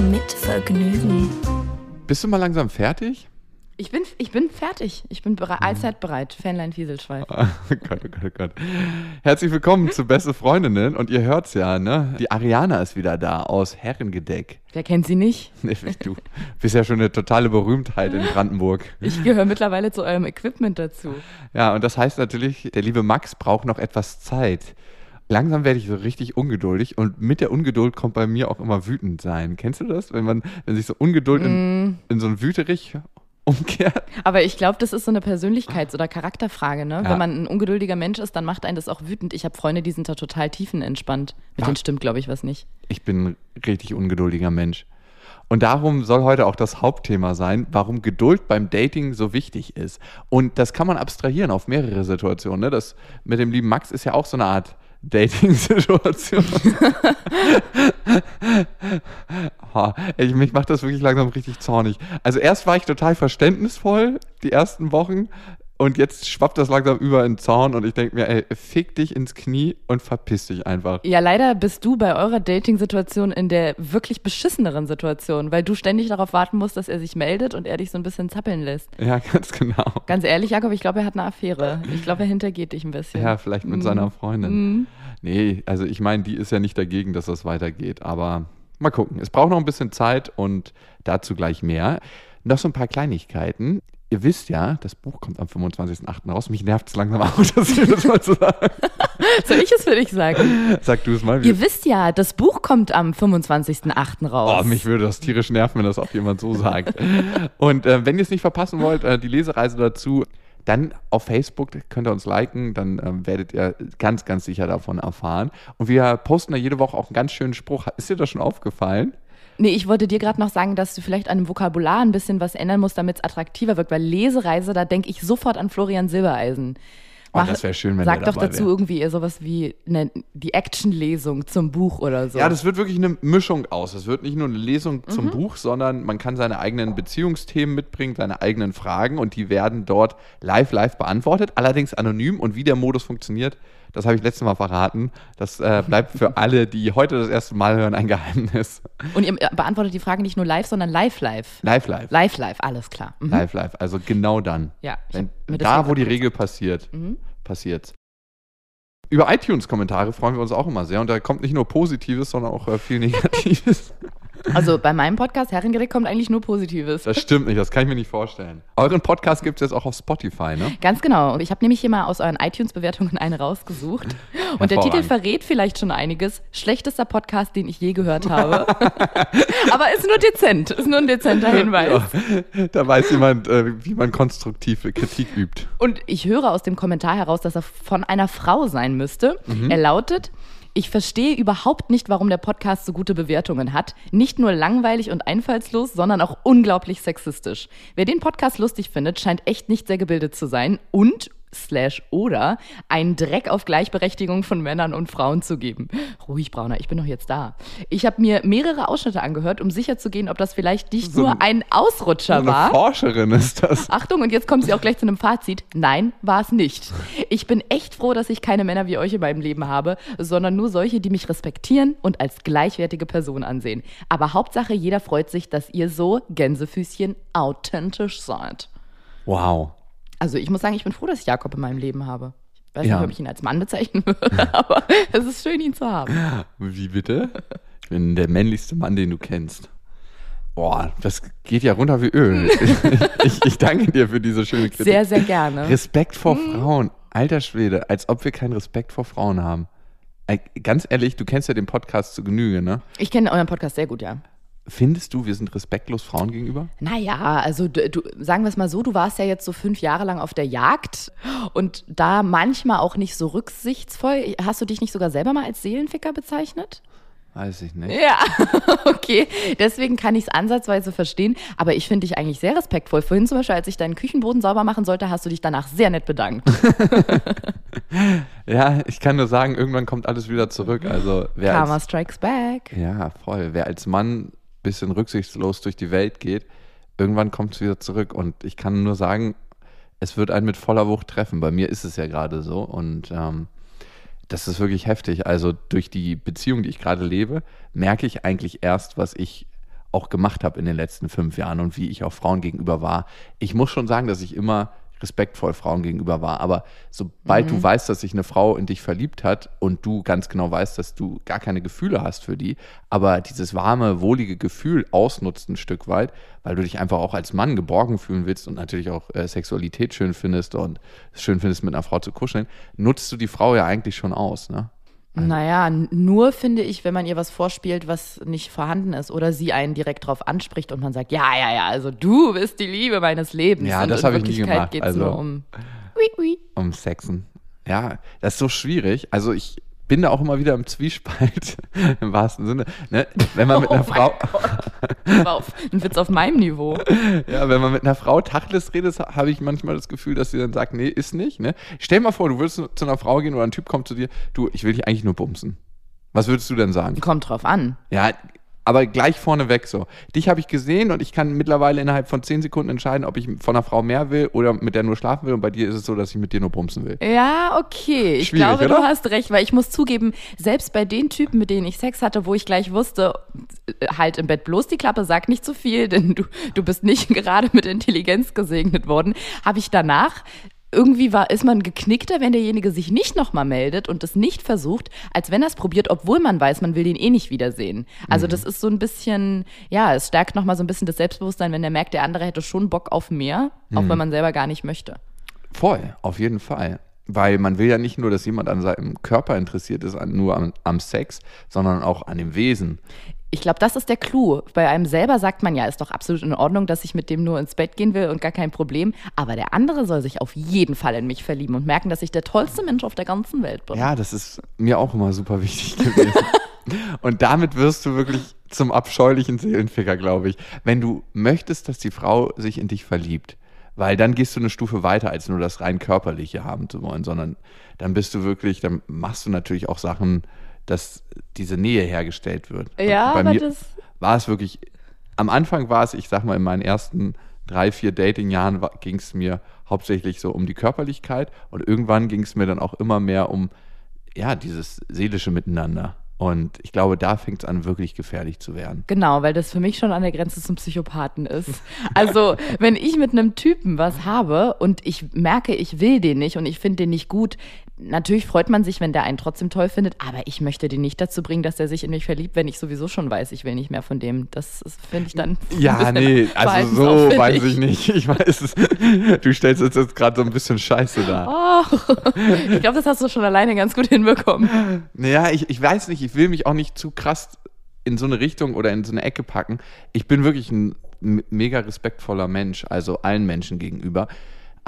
Mit Vergnügen. Bist du mal langsam fertig? Ich bin, ich bin fertig. Ich bin bere allzeit bereit. Fanlein Fieselschweif. Oh Gott, oh Gott, oh Gott. Herzlich willkommen zu Beste Freundinnen. Und ihr hört's ja, ne? Die Ariana ist wieder da aus Herrengedeck. Wer kennt sie nicht? Nee, Du bist ja schon eine totale Berühmtheit in Brandenburg. Ich gehöre mittlerweile zu eurem Equipment dazu. Ja, und das heißt natürlich, der liebe Max braucht noch etwas Zeit. Langsam werde ich so richtig ungeduldig und mit der Ungeduld kommt bei mir auch immer wütend sein. Kennst du das? Wenn man, wenn sich so Ungeduld in, in so ein Wüterich umkehrt? Aber ich glaube, das ist so eine Persönlichkeits- oder Charakterfrage, ne? Ja. Wenn man ein ungeduldiger Mensch ist, dann macht einen das auch wütend. Ich habe Freunde, die sind da total tiefenentspannt. Mit Ja. denen stimmt, glaube ich, was nicht. Ich bin ein richtig ungeduldiger Mensch. Und darum soll heute auch das Hauptthema sein, warum Geduld beim Dating so wichtig ist. Und das kann man abstrahieren auf mehrere Situationen. Ne? Das mit dem lieben Max ist ja auch so eine Art Dating-Situation. Ich, mich macht das wirklich langsam richtig zornig. Also erst war ich total verständnisvoll, die ersten Wochen. Und jetzt schwappt das langsam über in den Zorn und ich denke mir, ey, fick dich ins Knie und verpiss dich einfach. Ja, leider bist du bei eurer Dating-Situation in der wirklich beschisseneren Situation, weil du ständig darauf warten musst, dass er sich meldet und er dich so ein bisschen zappeln lässt. Ja, ganz genau. Ganz ehrlich, Jakob, ich glaube, er hat eine Affäre. Ich glaube, er hintergeht dich ein bisschen. Ja, vielleicht mit seiner Freundin. Nee, also ich meine, die ist ja nicht dagegen, dass das weitergeht, aber mal gucken. Es braucht noch ein bisschen Zeit und dazu gleich mehr. Noch so ein paar Kleinigkeiten. Ihr wisst ja, das Buch kommt am 25.08. raus. Mich nervt es langsam auch, dass ich das mal so sage. Soll ich es für dich sagen? Sag du es mal. Ihr wisst ja, das Buch kommt am 25.08. raus. Oh, mich würde das tierisch nerven, wenn das auch jemand so sagt. Und äh, wenn ihr es nicht verpassen wollt, äh, die Lesereise dazu, dann auf Facebook könnt ihr uns liken, dann ähm, werdet ihr ganz, ganz sicher davon erfahren. Und wir posten da jede Woche auch einen ganz schönen Spruch. Ist dir das schon aufgefallen? Nee, ich wollte dir gerade noch sagen, dass du vielleicht an dem Vokabular ein bisschen was ändern musst, damit es attraktiver wirkt, weil Lesereise, da denke ich sofort an Florian Silbereisen. Oh, das wär schön, wenn Sag doch dazu wär. irgendwie sowas wie eine, die Actionlesung zum Buch oder so. Ja, das wird wirklich eine Mischung aus. Es wird nicht nur eine Lesung zum Buch, sondern man kann seine eigenen Beziehungsthemen mitbringen, seine eigenen Fragen und die werden dort live, live beantwortet, allerdings anonym. Und wie der Modus funktioniert, das habe ich letztes Mal verraten. Das äh, bleibt für alle, die heute das erste Mal hören, ein Geheimnis. Und ihr beantwortet die Fragen nicht nur live, sondern live, live. Live, live. Live, live, alles klar. Mhm. Live, live. Also genau dann. Ja, Wenn, da, wo die. Regel passiert, Mhm. passiert's. Über iTunes-Kommentare freuen wir uns auch immer sehr. Und da kommt nicht nur Positives, sondern auch äh, viel Negatives. Also bei meinem Podcast Herrengerät kommt eigentlich nur Positives. Das stimmt nicht, das kann ich mir nicht vorstellen. Euren Podcast gibt es jetzt auch auf Spotify, ne? Ganz genau. Und Ich habe nämlich hier mal aus euren iTunes-Bewertungen eine rausgesucht. Und der Titel verrät vielleicht schon einiges. Schlechtester Podcast, den ich je gehört habe. Aber ist nur dezent. Ist nur ein dezenter Hinweis. Da weiß jemand, äh, wie man konstruktive Kritik übt. Und ich höre aus dem Kommentar heraus, dass er von einer Frau sein müsste. Mhm. Er lautet. Ich verstehe überhaupt nicht, warum der Podcast so gute Bewertungen hat. Nicht nur langweilig und einfallslos, sondern auch unglaublich sexistisch. Wer den Podcast lustig findet, scheint echt nicht sehr gebildet zu sein und slash oder einen Dreck auf Gleichberechtigung von Männern und Frauen zu geben. Ruhig, Brauner, ich bin doch jetzt da. Ich habe mir mehrere Ausschnitte angehört, um sicherzugehen, ob das vielleicht nicht So nur ein Ausrutscher Eine war. Forscherin ist das. Achtung, und jetzt kommt sie auch gleich zu einem Fazit. Nein, war es nicht. Ich bin echt froh, dass ich keine Männer wie euch in meinem Leben habe, sondern nur solche, die mich respektieren und als gleichwertige Person ansehen. Aber Hauptsache, jeder freut sich, dass ihr so, Gänsefüßchen, authentisch seid. Wow. Also ich muss sagen, ich bin froh, dass ich Jakob in meinem Leben habe. Ich weiß Ja. nicht, ob ich ihn als Mann bezeichnen würde, aber es ist schön, ihn zu haben. Wie bitte? Ich bin der männlichste Mann, den du kennst. Boah, das geht ja runter wie Öl. Ich, ich danke dir für diese schöne Kritik. Sehr, sehr gerne. Respekt vor Frauen. Alter Schwede, als ob wir keinen Respekt vor Frauen haben. Ey, Ganz ehrlich, du kennst ja den Podcast zu Genüge, ne? Ich kenne euren Podcast sehr gut, ja. Findest du, wir sind respektlos Frauen gegenüber? Naja, also du, du, sagen wir es mal so, du warst ja jetzt so fünf Jahre lang auf der Jagd und da manchmal auch nicht so rücksichtsvoll. Hast du dich nicht sogar selber mal als Seelenficker bezeichnet? Weiß ich nicht. Ja, okay. Deswegen kann ich es ansatzweise verstehen. Aber ich finde dich eigentlich sehr respektvoll. Vorhin zum Beispiel, als ich deinen Küchenboden sauber machen sollte, hast du dich danach sehr nett bedankt. Ja, ich kann nur sagen, irgendwann kommt alles wieder zurück. Also wer Karma als, strikes back. ja, voll. Wer als Mann bisschen rücksichtslos durch die Welt geht, irgendwann kommt es wieder zurück. Und ich kann nur sagen, es wird einen mit voller Wucht treffen. Bei mir ist es ja gerade so. Und ähm, das ist wirklich heftig. Also durch die Beziehung, die ich gerade lebe, merke ich eigentlich erst, was ich auch gemacht habe in den letzten fünf Jahren und wie ich auch Frauen gegenüber war. Ich muss schon sagen, dass ich immer respektvoll Frauen gegenüber war. Aber sobald du weißt, dass sich eine Frau in dich verliebt hat und du ganz genau weißt, dass du gar keine Gefühle hast für die, aber dieses warme, wohlige Gefühl ausnutzt ein Stück weit, weil du dich einfach auch als Mann geborgen fühlen willst und natürlich auch äh, Sexualität schön findest und es schön findest, mit einer Frau zu kuscheln, nutzt du die Frau ja eigentlich schon aus. Ne? Naja, nur finde ich, wenn man ihr was vorspielt, was nicht vorhanden ist oder sie einen direkt drauf anspricht und man sagt, ja, ja, ja, also du bist die Liebe meines Lebens. Ja, und das habe ich nie gemacht, geht's also- nur um Ui, ui. um Sexen. Ja, das ist so schwierig. Also ich bin da auch immer wieder im Zwiespalt, im wahrsten Sinne. Ne? Wenn man mit einer Oh Frau, Auf, ein Witz auf meinem Niveau. ja, wenn man mit einer Frau Tacheles redet, habe ich manchmal das Gefühl, dass sie dann sagt, nee, ist nicht. Ne? Stell dir mal vor, du würdest zu einer Frau gehen oder ein Typ kommt zu dir, du, ich will dich eigentlich nur bumsen. Was würdest du denn sagen? Kommt drauf an. Ja, aber gleich vorneweg so. Dich habe ich gesehen und ich kann mittlerweile innerhalb von 10 Sekunden entscheiden, ob ich von einer Frau mehr will oder mit der nur schlafen will. Und bei dir ist es so, dass ich mit dir nur bumsen will. Ja, okay. Ich Schwierig, glaube, oder? du hast recht, weil ich muss zugeben, selbst bei den Typen, mit denen ich Sex hatte, wo ich gleich wusste, äh, halt im Bett bloß die Klappe, sag nicht zu viel, denn du, du bist nicht gerade mit Intelligenz gesegnet worden, habe ich danach irgendwie war, ist man geknickter, wenn derjenige sich nicht nochmal meldet und es nicht versucht, als wenn er es probiert, obwohl man weiß, man will den eh nicht wiedersehen. Also Mhm. das ist so ein bisschen, ja, es stärkt nochmal so ein bisschen das Selbstbewusstsein, wenn der merkt, der andere hätte schon Bock auf mehr, auch Mhm. wenn man selber gar nicht möchte. Voll, auf jeden Fall. Weil man will ja nicht nur, dass jemand an seinem Körper interessiert ist, an, nur am, am Sex, sondern auch an dem Wesen. Ich glaube, das ist der Clou. Bei einem selber sagt man ja, ist doch absolut in Ordnung, dass ich mit dem nur ins Bett gehen will und gar kein Problem. Aber der andere soll sich auf jeden Fall in mich verlieben und merken, dass ich der tollste Mensch auf der ganzen Welt bin. Ja, das ist mir auch immer super wichtig gewesen. Und damit wirst du wirklich zum abscheulichen Seelenficker, glaube ich. Wenn du möchtest, dass die Frau sich in dich verliebt, weil dann gehst du eine Stufe weiter, als nur das rein körperliche haben zu wollen, sondern dann bist du wirklich, dann machst du natürlich auch Sachen, dass diese Nähe hergestellt wird. Ja, bei mir das- war es wirklich, am Anfang war es, ich sag mal, in meinen ersten drei, vier Dating-Jahren ging es mir hauptsächlich so um die Körperlichkeit und irgendwann ging es mir dann auch immer mehr um, ja, dieses seelische Miteinander. Und ich glaube, da fängt es an, wirklich gefährlich zu werden. Genau, weil das für mich schon an der Grenze zum Psychopathen ist. Also, wenn ich mit einem Typen was habe und ich merke, ich will den nicht und ich finde den nicht gut, natürlich freut man sich, wenn der einen trotzdem toll findet, aber ich möchte den nicht dazu bringen, dass er sich in mich verliebt, wenn ich sowieso schon weiß, ich will nicht mehr von dem. Das finde ich dann. Ja, nee, also so weiß ich nicht. Ich weiß es. Du stellst es jetzt gerade so ein bisschen scheiße dar. Oh, ich glaube, das hast du schon alleine ganz gut hinbekommen. Naja, ich, ich weiß nicht, ich will mich auch nicht zu krass in so eine Richtung oder in so eine Ecke packen. Ich bin wirklich ein mega respektvoller Mensch, also allen Menschen gegenüber.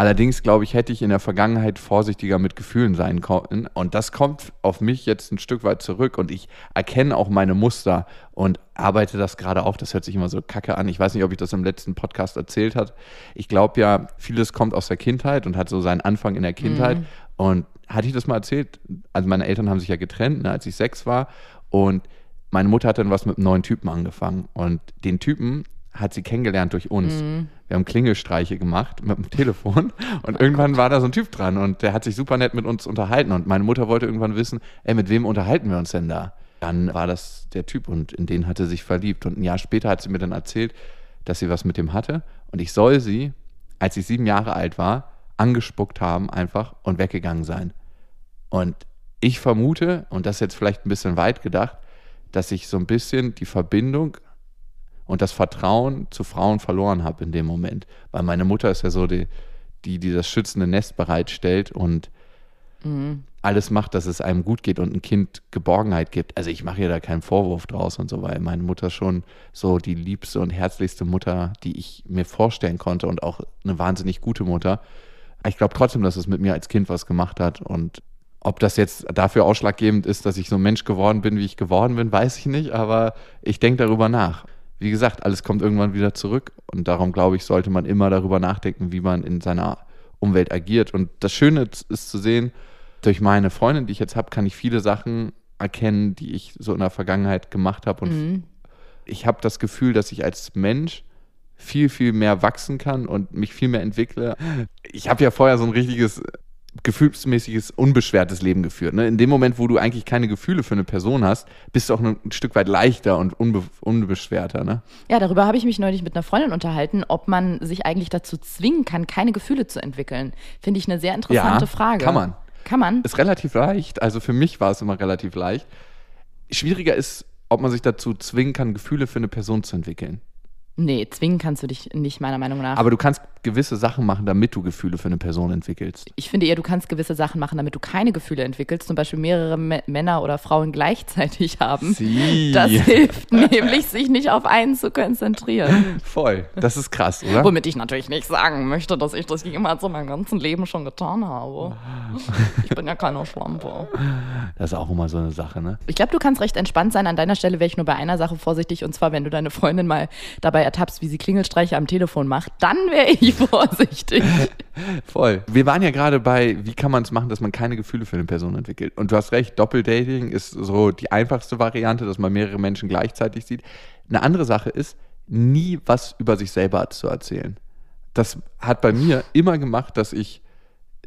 Allerdings, glaube ich, hätte ich in der Vergangenheit vorsichtiger mit Gefühlen sein können. Und das kommt auf mich jetzt ein Stück weit zurück. Und ich erkenne auch meine Muster und arbeite das gerade auf. Das hört sich immer so kacke an. Ich weiß nicht, ob ich das im letzten Podcast erzählt habe. Ich glaube ja, vieles kommt aus der Kindheit und hat so seinen Anfang in der Kindheit. Und hatte ich das mal erzählt? Also meine Eltern haben sich ja getrennt, ne, als ich sechs war. Und meine Mutter hat dann was mit einem neuen Typen angefangen. Und den Typen hat sie kennengelernt durch uns. Wir haben Klingelstreiche gemacht mit dem Telefon und irgendwann war da so ein Typ dran und der hat sich super nett mit uns unterhalten und meine Mutter wollte irgendwann wissen, ey, mit wem unterhalten wir uns denn da? Dann war das der Typ und in den hatte sie sich verliebt und ein Jahr später hat sie mir dann erzählt, dass sie was mit dem hatte und ich soll sie, als ich sieben Jahre alt war, angespuckt haben einfach und weggegangen sein. Und ich vermute, und das ist jetzt vielleicht ein bisschen weit gedacht, dass ich so ein bisschen die Verbindung und das Vertrauen zu Frauen verloren habe in dem Moment. Weil meine Mutter ist ja so die, die, die das schützende Nest bereitstellt und alles macht, dass es einem gut geht und ein Kind Geborgenheit gibt. Also ich mache ihr da keinen Vorwurf draus und so, weil meine Mutter schon so die liebste und herzlichste Mutter, die ich mir vorstellen konnte und auch eine wahnsinnig gute Mutter. Ich glaube trotzdem, dass es mit mir als Kind was gemacht hat und Ob das jetzt dafür ausschlaggebend ist, dass ich so ein Mensch geworden bin, wie ich geworden bin, weiß ich nicht, aber ich denke darüber nach. Wie gesagt, alles kommt irgendwann wieder zurück und darum glaube ich, sollte man immer darüber nachdenken, wie man in seiner Umwelt agiert. Und das Schöne ist zu sehen, durch meine Freundin, die ich jetzt habe, kann ich viele Sachen erkennen, die ich so in der Vergangenheit gemacht habe. Und Mhm. ich habe das Gefühl, dass ich als Mensch viel, viel mehr wachsen kann und mich viel mehr entwickle. Ich habe ja vorher so ein richtiges gefühlsmäßiges, unbeschwertes Leben geführt. Ne? In dem Moment, wo du eigentlich keine Gefühle für eine Person hast, bist du auch ein Stück weit leichter und unbe unbeschwerter. Ne? Ja, darüber habe ich mich neulich mit einer Freundin unterhalten, ob man sich eigentlich dazu zwingen kann, keine Gefühle zu entwickeln. Finde ich eine sehr interessante Ja, Frage. kann man. Kann man? Ist relativ leicht. Also für mich war es immer relativ leicht. Schwieriger ist, ob man sich dazu zwingen kann, Gefühle für eine Person zu entwickeln. Nee, zwingen kannst du dich nicht, meiner Meinung nach. Aber du kannst gewisse Sachen machen, damit du Gefühle für eine Person entwickelst. ich finde eher, du kannst gewisse Sachen machen, damit du keine Gefühle entwickelst. Zum Beispiel mehrere M Männer oder Frauen gleichzeitig haben. Sie. Das hilft nämlich, sich nicht auf einen zu konzentrieren. Voll. Das ist krass, oder? Womit ich natürlich nicht sagen möchte, dass ich das jemals in meinem ganzen Leben schon getan habe. Ich bin ja keine Schlampe. Das ist auch immer so eine Sache, ne? Ich glaube, du kannst recht entspannt sein. An deiner Stelle wäre ich nur bei einer Sache vorsichtig. Und zwar, wenn du deine Freundin mal dabei ertappst, wie sie Klingelstreiche am Telefon macht, dann wäre ich vorsichtig. Voll. Wir waren ja gerade bei, wie kann man es machen, dass man keine Gefühle für eine Person entwickelt. Und du hast recht, Doppeldating ist so die einfachste Variante, dass man mehrere Menschen gleichzeitig sieht. Eine andere Sache ist, nie was über sich selber zu erzählen. Das hat bei mir immer gemacht, dass ich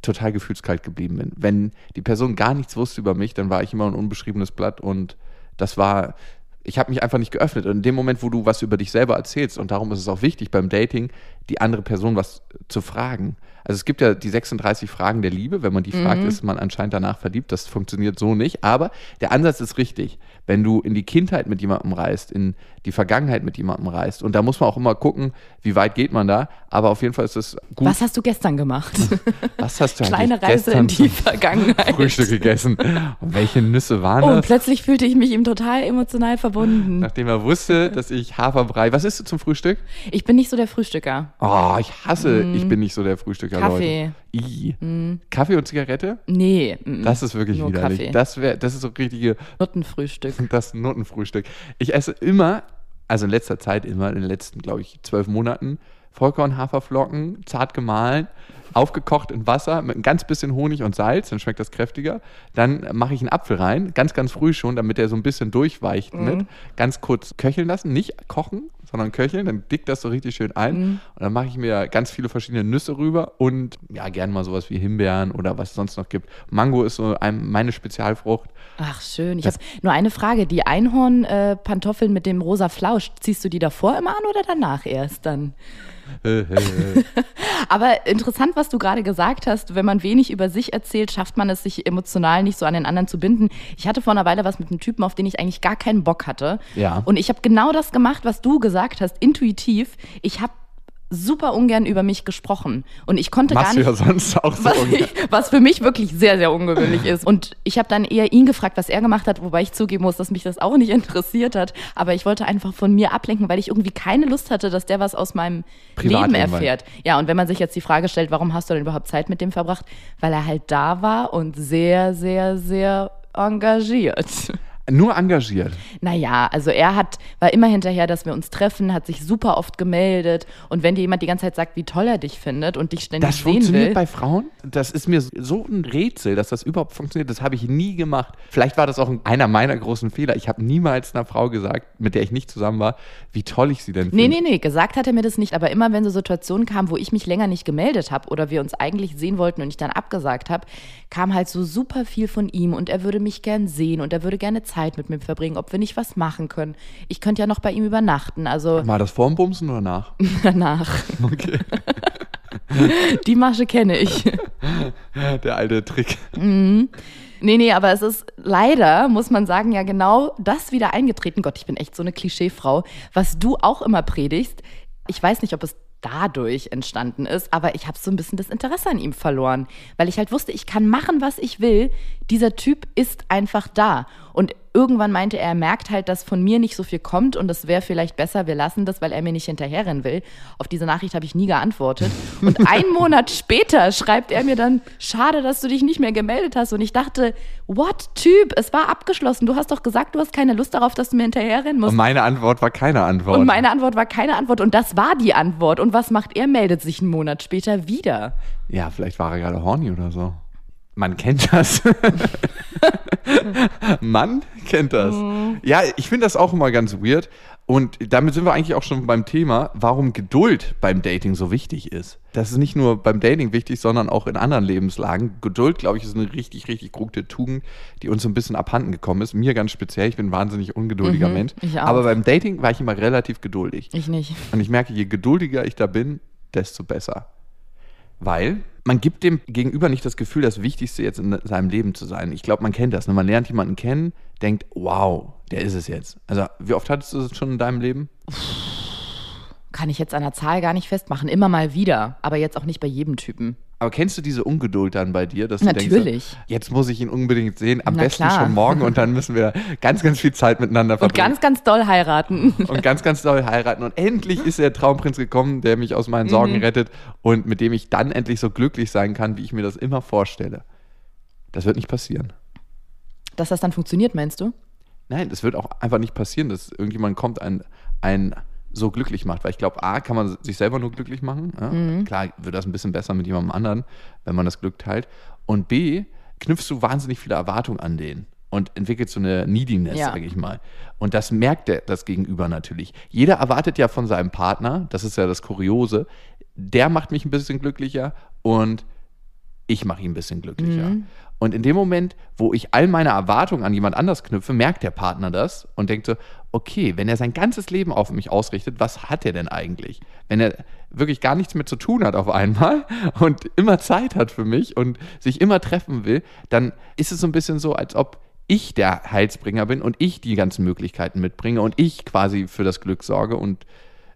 total gefühlskalt geblieben bin. Wenn die Person gar nichts wusste über mich, dann war ich immer ein unbeschriebenes Blatt und das war, ich habe mich einfach nicht geöffnet. Und in dem Moment, wo du was über dich selber erzählst, und darum ist es auch wichtig beim Dating, die andere Person was zu fragen. Also es gibt ja die 36 Fragen der Liebe. Wenn man die fragt, ist man anscheinend danach verliebt. Das funktioniert so nicht. Aber der Ansatz ist richtig. Wenn du in die Kindheit mit jemandem reist, in die Vergangenheit mit jemandem reist, und da muss man auch immer gucken, wie weit geht man da. Aber auf jeden Fall ist es gut. Was hast du gestern gemacht? Was hast du Kleine Reise gestern in die Vergangenheit. Frühstück gegessen? Und welche Nüsse waren Oh, und das? plötzlich fühlte ich mich ihm total emotional verbunden. Nachdem er wusste, dass ich Haferbrei. Was isst du zum Frühstück? Ich bin nicht so der Frühstücker. Oh, ich hasse, ich bin nicht so der Frühstücker, Mm. Kaffee. Mm. Leute. I. Kaffee und Zigarette? Nee, mm, Das ist wirklich Nur widerlich. Kaffee. Das, wär, das ist so richtige, Nuttenfrühstück. das Nuttenfrühstück. Ich esse immer, also in letzter Zeit immer, in den letzten, glaube ich, zwölf Monaten, Vollkorn-Haferflocken, zart gemahlen, aufgekocht in Wasser mit ein ganz bisschen Honig und Salz, dann schmeckt das kräftiger. Dann mache ich einen Apfel rein, ganz, ganz früh schon, damit der so ein bisschen durchweicht Mhm. mit. Ganz kurz köcheln lassen, nicht kochen, sondern köcheln, dann dickt das so richtig schön ein. Mhm. Und dann mache ich mir ganz viele verschiedene Nüsse rüber und ja, gerne mal sowas wie Himbeeren oder was es sonst noch gibt. Mango ist so ein, meine Spezialfrucht. Ach, schön. Ich habe nur eine Frage. Die Einhorn-Pantoffeln mit dem rosa Flausch, ziehst du die davor immer an oder danach erst dann? Aber interessant, was du gerade gesagt hast, wenn man wenig über sich erzählt, schafft man es, sich emotional nicht so an den anderen zu binden. Ich hatte vor einer Weile was mit einem Typen, auf den ich eigentlich gar keinen Bock hatte. Ja. Und ich habe genau das gemacht, was du gesagt hast, intuitiv. Ich habe super ungern über mich gesprochen. Und ich konnte Machst gar du nicht. ja sonst auch so. Was, ich, was für mich wirklich sehr, sehr ungewöhnlich ist. Und ich habe dann eher ihn gefragt, was er gemacht hat, wobei ich zugeben muss, dass mich das auch nicht interessiert hat. Aber ich wollte einfach von mir ablenken, weil ich irgendwie keine Lust hatte, dass der was aus meinem Privatleben Leben erfährt. Ja, und wenn man sich jetzt die Frage stellt, warum hast du denn überhaupt Zeit mit dem verbracht? Weil er halt da war und sehr, sehr, sehr engagiert. Nur engagiert. Naja, also er hat, war immer hinterher, dass wir uns treffen, hat sich super oft gemeldet. Und wenn dir jemand die ganze Zeit sagt, wie toll er dich findet und dich ständig Das sehen funktioniert will. bei Frauen? Das ist mir so ein Rätsel, dass das überhaupt funktioniert. Das habe ich nie gemacht. Vielleicht war das auch einer meiner großen Fehler. Ich habe niemals einer Frau gesagt, mit der ich nicht zusammen war, wie toll ich sie denn finde. Nee, nee, nee, gesagt hat er mir das nicht, aber immer wenn so Situationen kamen, wo ich mich länger nicht gemeldet habe oder wir uns eigentlich sehen wollten und ich dann abgesagt habe, kam halt so super viel von ihm und er würde mich gern sehen und er würde gerne Zeit mit mir verbringen, ob wir nicht was machen können. Ich könnte ja noch bei ihm übernachten, also War das vorm Bumsen oder nach? danach. Okay. Die Masche kenne ich. Der alte Trick. Nee, nee, aber es ist leider, muss man sagen, ja genau das wieder eingetreten. Gott, ich bin echt so eine Klischeefrau, was du auch immer predigst. Ich weiß nicht, ob es dadurch entstanden ist, aber ich habe so ein bisschen das Interesse an ihm verloren, weil ich halt wusste, ich kann machen, was ich will. dieser Typ ist einfach da. Und irgendwann meinte er, er merkt halt, dass von mir nicht so viel kommt und es wäre vielleicht besser, wir lassen das, weil er mir nicht hinterherrennen will. Auf diese Nachricht habe ich nie geantwortet. Und einen Monat später schreibt er mir dann, schade, dass du dich nicht mehr gemeldet hast. Und ich dachte, what, Typ, es war abgeschlossen. Du hast doch gesagt, du hast keine Lust darauf, dass du mir hinterherrennen musst. Und meine Antwort war keine Antwort. Und meine Antwort war keine Antwort. Und das war die Antwort. Und was macht er? Meldet sich einen Monat später wieder. ja, vielleicht war er gerade horny oder so. Man kennt das. Man kennt das. Ja, ich finde das auch immer ganz weird. Und damit sind wir eigentlich auch schon beim Thema, warum Geduld beim Dating so wichtig ist. Das ist nicht nur beim Dating wichtig, sondern auch in anderen Lebenslagen. Geduld, glaube ich, ist eine richtig, richtig gute Tugend, die uns so ein bisschen abhanden gekommen ist. Mir ganz speziell, ich bin ein wahnsinnig ungeduldiger Mhm, Mensch. ich auch. Aber beim Dating war ich immer relativ geduldig. Ich nicht. Und ich merke, je geduldiger ich da bin, desto besser. Weil man gibt dem Gegenüber nicht das Gefühl, das Wichtigste jetzt in seinem Leben zu sein. Ich glaube, man kennt das. Ne? Man lernt jemanden kennen, denkt, wow, der ist es jetzt. Also, wie oft hattest du das schon in deinem Leben? Kann ich jetzt an der Zahl gar nicht festmachen. Immer mal wieder. Aber jetzt auch nicht bei jedem Typen. Aber kennst du diese Ungeduld dann bei dir? Dass du Natürlich. Denkst, so, jetzt muss ich ihn unbedingt sehen, am Na besten klar. schon morgen und dann müssen wir ganz, ganz viel Zeit miteinander Und verbringen. ganz, ganz doll heiraten. und ganz, ganz doll heiraten. Und endlich ist der Traumprinz gekommen, der mich aus meinen Mhm. Sorgen rettet und mit dem ich dann endlich so glücklich sein kann, wie ich mir das immer vorstelle. Das wird nicht passieren. Dass das dann funktioniert, meinst du? Nein, das wird auch einfach nicht passieren, dass irgendjemand kommt, ein, ein so glücklich macht. Weil ich glaube, A, kann man sich selber nur glücklich machen. Ja? Mhm. Klar wird das ein bisschen besser mit jemandem anderen, wenn man das Glück teilt. Und B, knüpfst du wahnsinnig viele Erwartungen an den und entwickelst so eine Neediness, Ja. sage ich mal. Und das merkt der, das Gegenüber natürlich. Jeder erwartet ja von seinem Partner, das ist ja das Kuriose, der macht mich ein bisschen glücklicher und ich mache ihn ein bisschen glücklicher. Und in dem Moment, wo ich all meine Erwartungen an jemand anders knüpfe, merkt der Partner das und denkt so, okay, wenn er sein ganzes Leben auf mich ausrichtet, was hat er denn eigentlich? Wenn er wirklich gar nichts mehr zu tun hat auf einmal und immer Zeit hat für mich und sich immer treffen will, dann ist es so ein bisschen so, als ob ich der Heilsbringer bin und ich die ganzen Möglichkeiten mitbringe und ich quasi für das Glück sorge und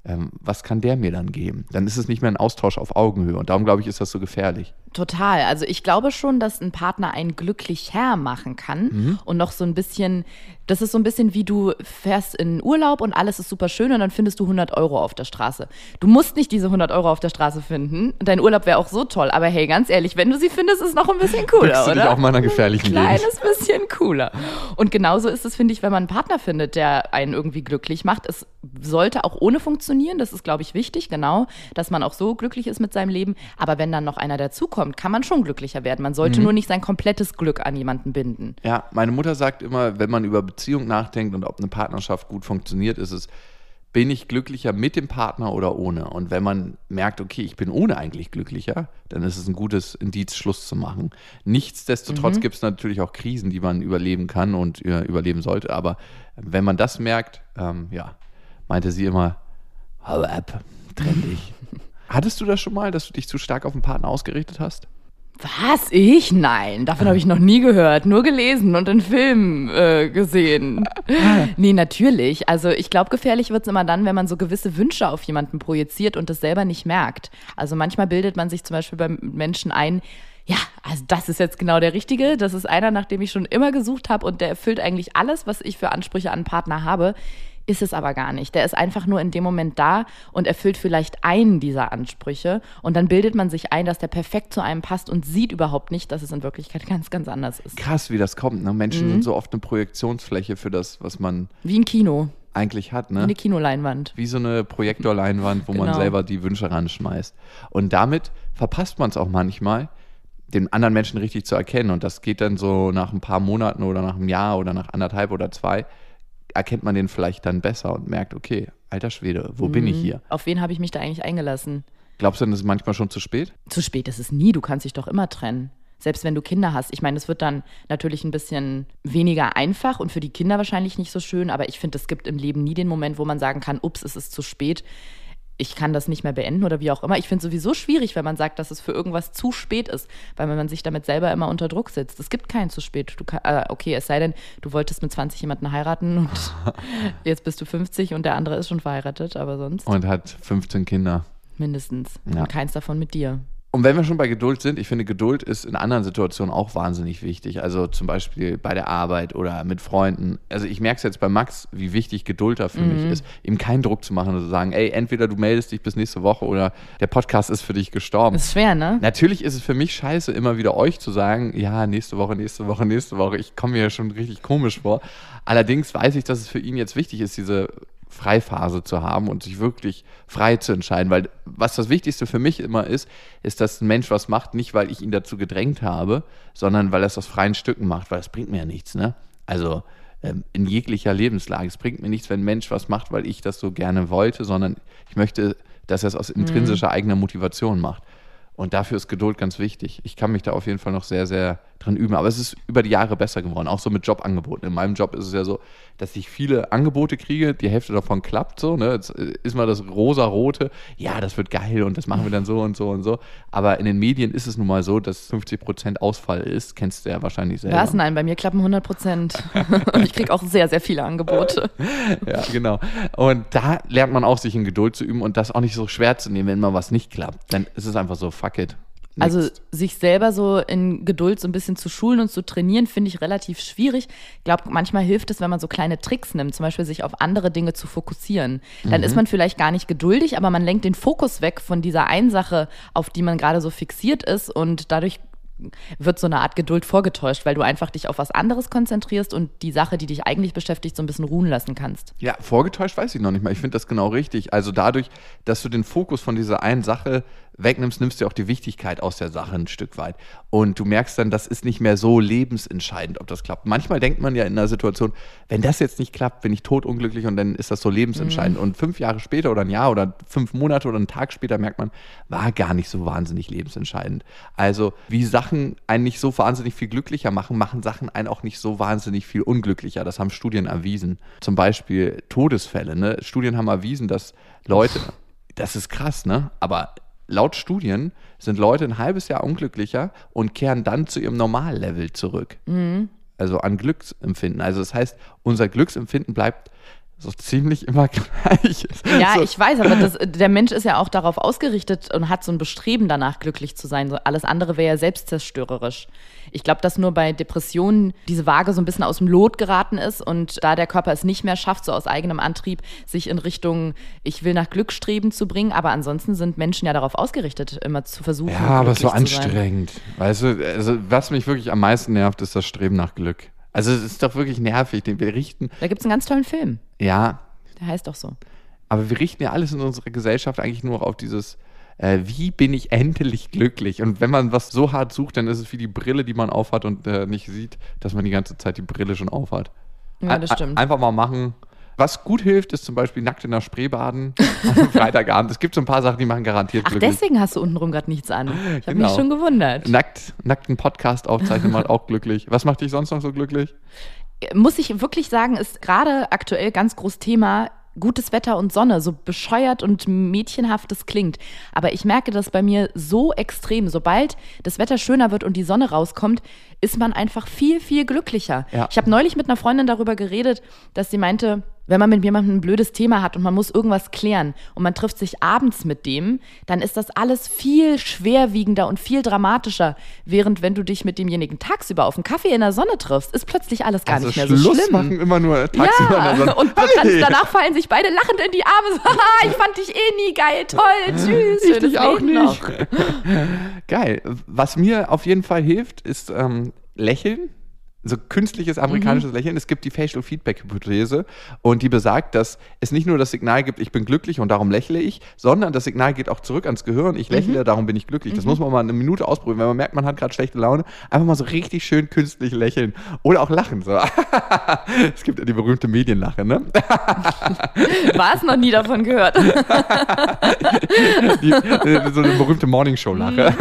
ähm, was kann der mir dann geben? Dann ist es nicht mehr ein Austausch auf Augenhöhe und darum glaube ich, ist das so gefährlich. Total. Also ich glaube schon, dass ein Partner einen glücklicher machen kann Mhm. und noch so ein bisschen, das ist so ein bisschen wie du fährst in Urlaub und alles ist super schön und dann findest du 100 Euro auf der Straße. Du musst nicht diese 100 Euro auf der Straße finden. Dein Urlaub wäre auch so toll, aber hey, ganz ehrlich, wenn du sie findest, ist noch ein bisschen cooler, Bückst du dich oder? auch mal einer gefährlichen ein Gegend. kleines bisschen cooler. Und genauso ist es, finde ich, wenn man einen Partner findet, der einen irgendwie glücklich macht. Es sollte auch ohne funktionieren. Das ist, glaube ich, wichtig, genau, dass man auch so glücklich ist mit seinem Leben. Aber wenn dann noch einer dazukommt, kann man schon glücklicher werden. Man Mhm. sollte nur nicht sein komplettes Glück an jemanden binden. Ja, meine Mutter sagt immer, wenn man über Beziehung nachdenkt und ob eine Partnerschaft gut funktioniert, ist es, bin ich glücklicher mit dem Partner oder ohne? Und wenn man merkt, okay, ich bin ohne eigentlich glücklicher, dann ist es ein gutes Indiz, Schluss zu machen. Nichtsdestotrotz gibt es natürlich auch Krisen, die man überleben kann und äh, überleben sollte. Aber wenn man das merkt, ähm, ja, meinte sie immer, hau ab, trenn dich. Hattest du das schon mal, dass du dich zu stark auf den Partner ausgerichtet hast? Was? Ich? Nein, davon habe ich noch nie gehört. Nur gelesen und in Filmen äh, gesehen. Nee, natürlich. Also ich glaube, gefährlich wird es immer dann, wenn man so gewisse Wünsche auf jemanden projiziert und das selber nicht merkt. Also manchmal bildet man sich zum Beispiel bei Menschen ein, ja, also das ist jetzt genau der Richtige. Das ist einer, nach dem ich schon immer gesucht habe und der erfüllt eigentlich alles, was ich für Ansprüche an einen Partner habe. Ist es aber gar nicht. Der ist einfach nur in dem Moment da und erfüllt vielleicht einen dieser Ansprüche. Und dann bildet man sich ein, dass der perfekt zu einem passt und sieht überhaupt nicht, dass es in Wirklichkeit ganz, ganz anders ist. Krass, wie das kommt. Ne? Menschen Mhm. sind so oft eine Projektionsfläche für das, was man Wie ein Kino, eigentlich hat. wie Ne? eine Kinoleinwand. Wie so eine Projektorleinwand, wo man Genau. selber die Wünsche ranschmeißt. Und damit verpasst man es auch manchmal, den anderen Menschen richtig zu erkennen. Und das geht dann so nach ein paar Monaten oder nach einem Jahr oder nach anderthalb oder zwei, erkennt man den vielleicht dann besser und merkt, okay, alter Schwede, wo bin Mhm. ich hier? Auf wen habe ich mich da eigentlich eingelassen? Glaubst du denn, das ist manchmal schon zu spät? Zu spät ist es nie, du kannst dich doch immer trennen. Selbst wenn du Kinder hast. Ich meine, es wird dann natürlich ein bisschen weniger einfach und für die Kinder wahrscheinlich nicht so schön, aber ich finde, es gibt im Leben nie den Moment, wo man sagen kann, ups, es ist zu spät. Ich kann das nicht mehr beenden oder wie auch immer. Ich finde es sowieso schwierig, wenn man sagt, dass es für irgendwas zu spät ist, weil man sich damit selber immer unter Druck setzt. Es gibt keinen zu spät. Du kann, äh, okay, es sei denn, du wolltest mit 20 jemanden heiraten und jetzt bist du 50 und der andere ist schon verheiratet, aber sonst Und hat 15 Kinder. mindestens. Ja. Und keins davon mit dir. Und wenn wir schon bei Geduld sind, ich finde, Geduld ist in anderen Situationen auch wahnsinnig wichtig. Also zum Beispiel bei der Arbeit oder mit Freunden. Also ich merke es jetzt bei Max, wie wichtig Geduld da für mich ist, ihm keinen Druck zu machen und zu sagen, ey, entweder du meldest dich bis nächste Woche oder der Podcast ist für dich gestorben. Ist schwer, ne? Natürlich ist es für mich scheiße, immer wieder euch zu sagen, ja, nächste Woche, nächste Woche, nächste Woche. Ich komme mir ja schon richtig komisch vor. Allerdings weiß ich, dass es für ihn jetzt wichtig ist, diese Freiphase zu haben und sich wirklich frei zu entscheiden. Weil was das Wichtigste für mich immer ist, ist, dass ein Mensch was macht, nicht weil ich ihn dazu gedrängt habe, sondern weil er es aus freien Stücken macht, weil es bringt mir ja nichts, ne? Also ähm, in jeglicher Lebenslage. Es bringt mir nichts, wenn ein Mensch was macht, weil ich das so gerne wollte, sondern ich möchte, dass er es aus intrinsischer eigener Motivation macht. Und dafür ist Geduld ganz wichtig. Ich kann mich da auf jeden Fall noch sehr, sehr dran üben. Aber es ist über die Jahre besser geworden, auch so mit Jobangeboten. In meinem Job ist es ja so, dass ich viele Angebote kriege, die Hälfte davon klappt so. Ne? Jetzt ist mal das rosa-rote, ja, das wird geil und das machen wir dann so und so und so. Aber in den Medien ist es nun mal so, dass 50% Ausfall ist. Kennst du ja wahrscheinlich selber. Was? Nein, bei mir klappen 100 Prozent. Und ich kriege auch sehr, sehr viele Angebote. Ja, genau. Und da lernt man auch, sich in Geduld zu üben und das auch nicht so schwer zu nehmen, wenn mal was nicht klappt. Dann ist es einfach so, fuck it. Also sich selber so in Geduld so ein bisschen zu schulen und zu trainieren, finde ich relativ schwierig. Ich glaube, manchmal hilft es, wenn man so kleine Tricks nimmt, zum Beispiel sich auf andere Dinge zu fokussieren. Dann ist man vielleicht gar nicht geduldig, aber man lenkt den Fokus weg von dieser einen Sache, auf die man gerade so fixiert ist und dadurch wird so eine Art Geduld vorgetäuscht, weil du einfach dich auf was anderes konzentrierst und die Sache, die dich eigentlich beschäftigt, so ein bisschen ruhen lassen kannst. Ja, vorgetäuscht weiß ich noch nicht mal. Ich finde das genau richtig. Also dadurch, dass du den Fokus von dieser einen Sache wegnimmst, nimmst du auch die Wichtigkeit aus der Sache ein Stück weit. Und du merkst dann, das ist nicht mehr so lebensentscheidend, ob das klappt. Manchmal denkt man ja in einer Situation, wenn das jetzt nicht klappt, bin ich totunglücklich und dann ist das so lebensentscheidend. Und fünf Jahre später oder ein Jahr oder fünf Monate oder einen Tag später merkt man, war gar nicht so wahnsinnig lebensentscheidend. Also wie Sachen einen nicht so wahnsinnig viel glücklicher machen, machen Sachen einen auch nicht so wahnsinnig viel unglücklicher. Das haben Studien erwiesen. Zum Beispiel Todesfälle. Ne? Studien haben erwiesen, dass Leute, das ist krass, ne? Aber laut Studien sind Leute ein halbes Jahr unglücklicher und kehren dann zu ihrem Normallevel zurück. Also an Glücksempfinden. Also das heißt, unser Glücksempfinden bleibt so ziemlich immer gleich. Ja, so, ich weiß, aber das, der Mensch ist ja auch darauf ausgerichtet und hat so ein Bestreben danach, glücklich zu sein. So alles andere wäre ja selbstzerstörerisch. Ich glaube, dass nur bei Depressionen diese Waage so ein bisschen aus dem Lot geraten ist und da der Körper es nicht mehr schafft, so aus eigenem Antrieb, sich in Richtung, ich will nach Glück streben zu bringen. Aber ansonsten sind Menschen ja darauf ausgerichtet, immer zu versuchen. Ja, aber so anstrengend. Weißt du, also was mich wirklich am meisten nervt, ist das Streben nach Glück. Also es ist doch wirklich nervig. denn Wir richten, Da gibt es einen ganz tollen Film. ja, Der heißt doch so. aber wir richten ja alles in unserer Gesellschaft eigentlich nur auf dieses, äh, wie bin ich endlich glücklich? Und wenn man was so hart sucht, dann ist es wie die Brille, die man aufhat und äh, nicht sieht, dass man die ganze Zeit die Brille schon aufhat. Ja, das Ein- stimmt. Einfach mal machen. Was gut hilft, ist zum Beispiel nackt in der Spree baden am Freitagabend. Es gibt so ein paar Sachen, die machen garantiert Ach, glücklich. deswegen hast du untenrum gerade nichts an. Ich habe Genau. mich schon gewundert. Nackt, nackt einen Podcast aufzeichnen macht auch glücklich. Was macht dich sonst noch so glücklich? muss ich wirklich sagen, ist gerade aktuell ganz groß Thema gutes Wetter und Sonne, so bescheuert und mädchenhaft es klingt. Aber ich merke das bei mir so extrem. Sobald das Wetter schöner wird und die Sonne rauskommt, ist man einfach viel, viel glücklicher. Ja. Ich habe neulich mit einer Freundin darüber geredet, dass sie meinte, wenn man mit jemandem ein blödes Thema hat und man muss irgendwas klären und man trifft sich abends mit dem, dann ist das alles viel schwerwiegender und viel dramatischer. Während wenn du dich mit demjenigen tagsüber auf einen Kaffee in der Sonne triffst, ist plötzlich alles gar nicht mehr so Also Schluss schlimm. machen immer nur tagsüber. Ja, in der Sonne. und Hey! danach fallen sich beide lachend in die Arme. So, ich fand dich eh nie geil, toll, tschüss. Ich dich auch Leben nicht. noch. Geil. Was mir auf jeden Fall hilft, ist ähm, Lächeln. So künstliches amerikanisches Lächeln. Es gibt die Facial Feedback Hypothese und die besagt, dass es nicht nur das Signal gibt, ich bin glücklich und darum lächle ich, sondern das Signal geht auch zurück ans Gehirn. Ich lächle, darum bin ich glücklich. Das muss man mal eine Minute ausprobieren. Wenn man merkt, man hat gerade schlechte Laune, einfach mal so richtig schön künstlich lächeln oder auch lachen. So. es gibt ja die berühmte Medienlache, ne? War es noch nie davon gehört. Die, so eine berühmte Morningshow-Lache.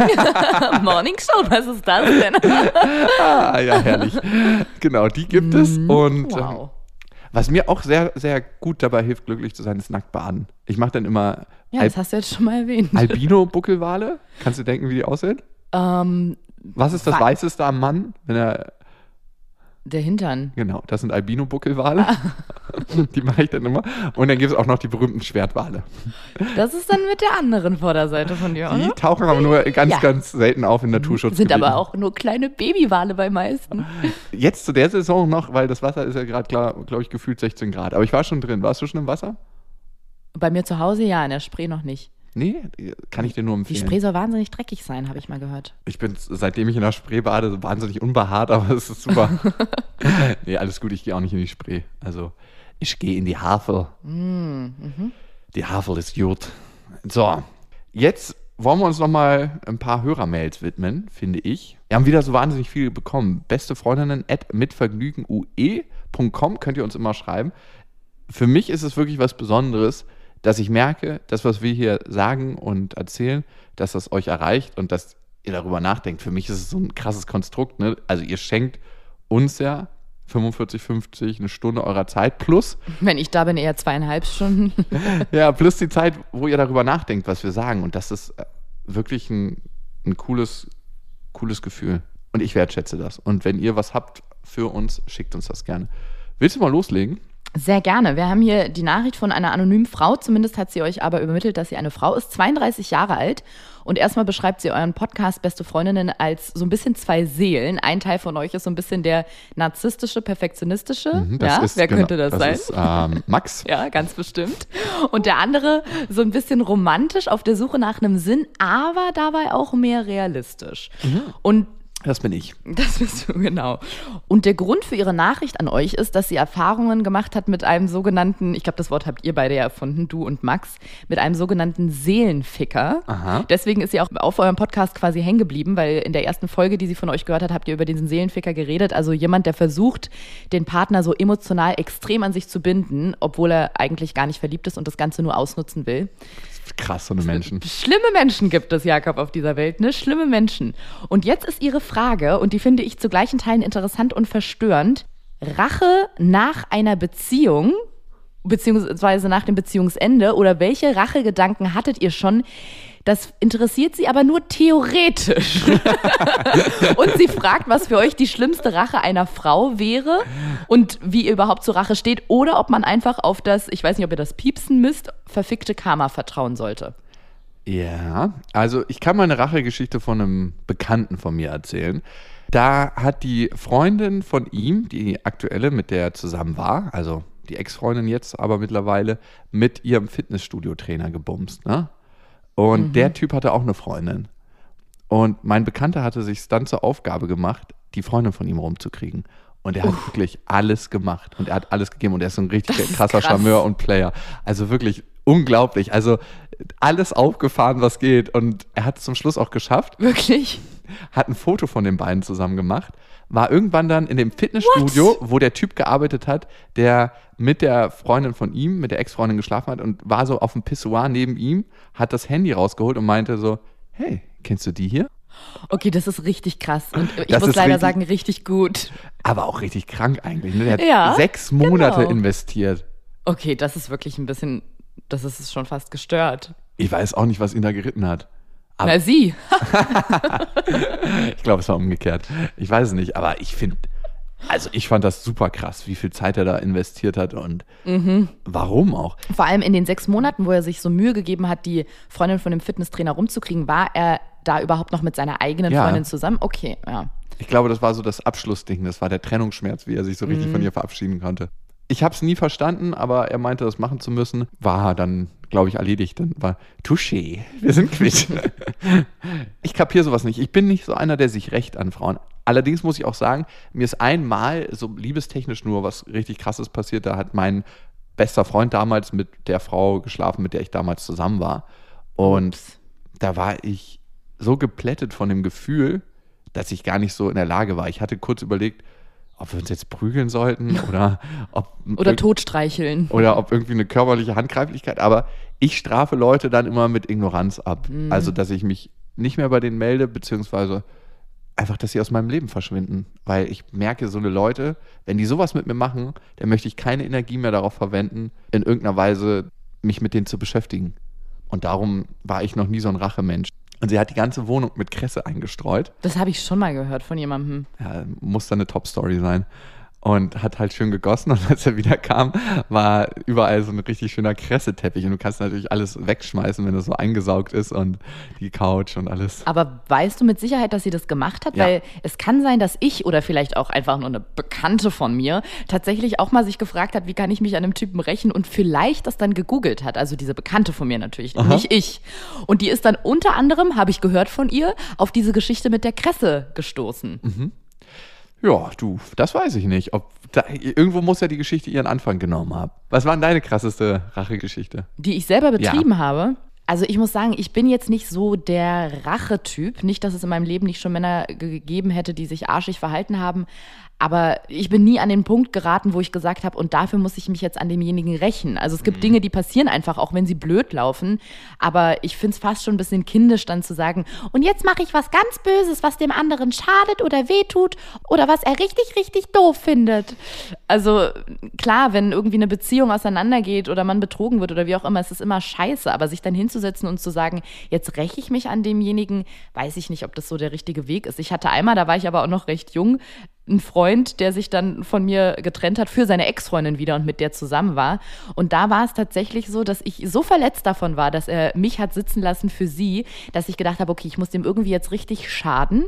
Morning Show, was ist das denn? Ah, ja, herrlich. Genau, die gibt es. Und ähm, Wow. was mir auch sehr, sehr gut dabei hilft, glücklich zu sein, ist nackt baden. Ich mache dann immer Ja, Al das hast du jetzt schon mal erwähnt. Albino-Buckelwale. Kannst du denken, wie die aussehen? Ähm, Was ist das Weißeste am Mann, wenn er Der Hintern. Genau, das sind Albino-Buckelwale. die mache ich dann immer. Und dann gibt es auch noch die berühmten Schwertwale. Das ist dann mit der anderen Vorderseite von dir, Die oder? tauchen aber nur ganz, Ja. ganz selten auf in Naturschutz. Sind aber auch nur kleine Babywale bei meisten. Jetzt zu der Saison noch, weil das Wasser ist ja gerade, glaube ich, gefühlt 16 Grad. Aber ich war schon drin. Warst du schon im Wasser? Bei mir zu Hause ja, in der Spree noch nicht. Nee, kann ich dir nur Die empfehlen. Spree soll wahnsinnig dreckig sein, habe ich mal gehört. Ich bin, seitdem ich in der Spree bade, wahnsinnig unbehaart, aber es ist super. nee, alles gut, ich gehe auch nicht in die Spree. Also, ich gehe in die Havel. Die Havel ist gut. So, jetzt wollen wir uns noch mal ein paar Hörermails widmen, finde ich. Wir haben wieder so wahnsinnig viele bekommen. Beste Freundinnen at mitvergnügenue.com könnt ihr uns immer schreiben. Für mich ist es wirklich was Besonderes, dass ich merke, das, was wir hier sagen und erzählen, dass das euch erreicht und dass ihr darüber nachdenkt. Für mich ist es so ein krasses Konstrukt. Ne? Also ihr schenkt uns ja 45, 50, eine Stunde eurer Zeit plus Wenn ich da bin, eher zweieinhalb Stunden. ja, plus die Zeit, wo ihr darüber nachdenkt, was wir sagen. Und das ist äh, wirklich ein, ein cooles, cooles Gefühl. Und ich wertschätze das. Und wenn ihr was habt für uns, schickt uns das gerne. Willst du mal loslegen? Sehr gerne. Wir haben hier die Nachricht von einer anonymen Frau. Zumindest hat sie euch aber übermittelt, dass sie eine Frau ist, 32 Jahre alt. Und erstmal beschreibt sie euren Podcast Beste Freundinnen als so ein bisschen zwei Seelen. Ein Teil von euch ist so ein bisschen der narzisstische, perfektionistische. Mhm, Das ja, ist, wer genau, könnte das, sein? Ist, ähm, Max. Ja, ganz bestimmt. Und der andere so ein bisschen romantisch auf der Suche nach einem Sinn, aber dabei auch mehr realistisch. Und Das bin ich. das bist du, genau. Und der Grund für ihre Nachricht an euch ist, dass sie Erfahrungen gemacht hat mit einem sogenannten, ich glaube, das Wort habt ihr beide ja erfunden, du und Max, mit einem sogenannten Seelenficker. Aha. Deswegen ist sie auch auf eurem Podcast quasi hängen geblieben, weil in der ersten Folge, die sie von euch gehört hat, habt ihr über diesen Seelenficker geredet. Also jemand, der versucht, den Partner so emotional extrem an sich zu binden, obwohl er eigentlich gar nicht verliebt ist und das Ganze nur ausnutzen will. Krass, so eine Menschen. Schlimme Menschen gibt es, Jakob, auf dieser Welt, ne? Schlimme Menschen. Und jetzt ist ihre Frage, und die finde ich zu gleichen Teilen interessant und verstörend. Rache nach einer Beziehung, beziehungsweise nach dem Beziehungsende, oder welche Rachegedanken hattet ihr schon? Das interessiert sie aber nur theoretisch. und sie fragt, was für euch die schlimmste Rache einer Frau wäre und wie ihr überhaupt zur Rache steht oder ob man einfach auf das, ich weiß nicht, ob ihr das piepsen müsst, verfickte Karma vertrauen sollte. Ja, also ich kann mal eine Rachegeschichte von einem Bekannten von mir erzählen. Da hat die Freundin von ihm, die aktuelle, mit der er zusammen war, also die Ex-Freundin jetzt aber mittlerweile, mit ihrem Fitnessstudio-Trainer gebumst. Ne? Und der Typ hatte auch eine Freundin. Und mein Bekannter hatte sich dann zur Aufgabe gemacht, die Freundin von ihm rumzukriegen. Und er hat wirklich alles gemacht und er hat alles gegeben und er ist so ein richtig Das krasser krass. Charmeur und Player. Also wirklich unglaublich. Also alles aufgefahren, was geht. Und er hat es zum Schluss auch geschafft, Wirklich? Hat ein Foto von den beiden zusammen gemacht, war irgendwann dann in dem Fitnessstudio, wo der Typ gearbeitet hat, der mit der Freundin von ihm, mit der Ex-Freundin geschlafen hat und war so auf dem Pissoir neben ihm, hat das Handy rausgeholt und meinte so, hey, kennst du die hier? Okay, das ist richtig krass. Und ich Das muss leider richtig- sagen, richtig gut. Aber auch richtig krank eigentlich. Ne? Der hat Ja, sechs Monate genau. investiert. Okay, das ist wirklich ein bisschen, das ist schon fast gestört. Ich weiß auch nicht, was ihn da geritten hat. Aber Na, sie. ich glaube, es war umgekehrt. Ich weiß es nicht, aber ich finde, also ich fand das super krass, wie viel Zeit er da investiert hat und Mhm. warum auch. Vor allem in den sechs Monaten, wo er sich so Mühe gegeben hat, die Freundin von dem Fitnesstrainer rumzukriegen, war er da überhaupt noch mit seiner eigenen Ja. Freundin zusammen? Okay, ja. Ich glaube, das war so das Abschlussding, das war der Trennungsschmerz, wie er sich so richtig Mhm. von ihr verabschieden konnte. Ich habe es nie verstanden, aber er meinte, das machen zu müssen. War dann, glaube ich, erledigt. Dann war Touché, wir sind quitt. ich kapiere sowas nicht. Ich bin nicht so einer, der sich recht an Frauen. Allerdings muss ich auch sagen, mir ist einmal so liebestechnisch nur was richtig krasses passiert. Da hat mein bester Freund damals mit der Frau geschlafen, mit der ich damals zusammen war. Und Ups. da war ich so geplättet von dem Gefühl, dass ich gar nicht so in der Lage war. Ich hatte kurz überlegt, ob wir uns jetzt prügeln sollten oder ob, Oder totstreicheln. oder ob irgendwie eine körperliche Handgreiflichkeit. Aber ich strafe Leute dann immer mit Ignoranz ab. Mhm. Also, dass ich mich nicht mehr bei denen melde, beziehungsweise einfach, dass sie aus meinem Leben verschwinden. Weil ich merke, so eine Leute, wenn die sowas mit mir machen, dann möchte ich keine Energie mehr darauf verwenden, in irgendeiner Weise mich mit denen zu beschäftigen. Und darum war ich noch nie so ein Rachemensch. Und sie hat die ganze Wohnung mit Kresse eingestreut. Das habe ich schon mal gehört von jemandem. Ja, muss dann eine Top-Story sein. Und hat halt schön gegossen und als er wieder kam, war überall so ein richtig schöner Kresseteppich und du kannst natürlich alles wegschmeißen, wenn das so eingesaugt ist und die Couch und alles. Aber weißt du mit Sicherheit, dass sie das gemacht hat? Ja. Weil es kann sein, dass ich oder vielleicht auch einfach nur eine Bekannte von mir tatsächlich auch mal sich gefragt hat, wie kann ich mich an einem Typen rächen und vielleicht das dann gegoogelt hat. Also diese Bekannte von mir natürlich, nicht ich. Und die ist dann unter anderem, habe ich gehört von ihr, auf diese Geschichte mit der Kresse gestoßen. Mhm. Ja, du, das weiß ich nicht. Ob da, irgendwo muss ja die Geschichte ihren Anfang genommen haben. Was war denn deine krasseste Rachegeschichte? die ich selber betrieben habe. Also ich muss sagen, ich bin jetzt nicht so der Rachetyp. Nicht, dass es in meinem Leben nicht schon Männer gegeben hätte, die sich arschig verhalten haben. Aber ich bin nie an den Punkt geraten, wo ich gesagt habe, und dafür muss ich mich jetzt an demjenigen rächen. Also es gibt Dinge, die passieren einfach, auch wenn sie blöd laufen. Aber ich finde es fast schon ein bisschen kindisch, dann zu sagen, und jetzt mache ich was ganz Böses, was dem anderen schadet oder wehtut oder was er richtig, richtig doof findet. Also klar, wenn irgendwie eine Beziehung auseinandergeht oder man betrogen wird oder wie auch immer, es ist immer scheiße. Aber sich dann hinzusetzen und zu sagen, jetzt räche ich mich an demjenigen, weiß ich nicht, ob das so der richtige Weg ist. Ich hatte einmal, da war ich aber auch noch recht jung, einen Freund, der sich dann von mir getrennt hat für seine Ex-Freundin wieder und mit der zusammen war. Und da war es tatsächlich so, dass ich so verletzt davon war, dass er mich hat sitzen lassen für sie, dass ich gedacht habe, okay, ich muss dem irgendwie jetzt richtig schaden.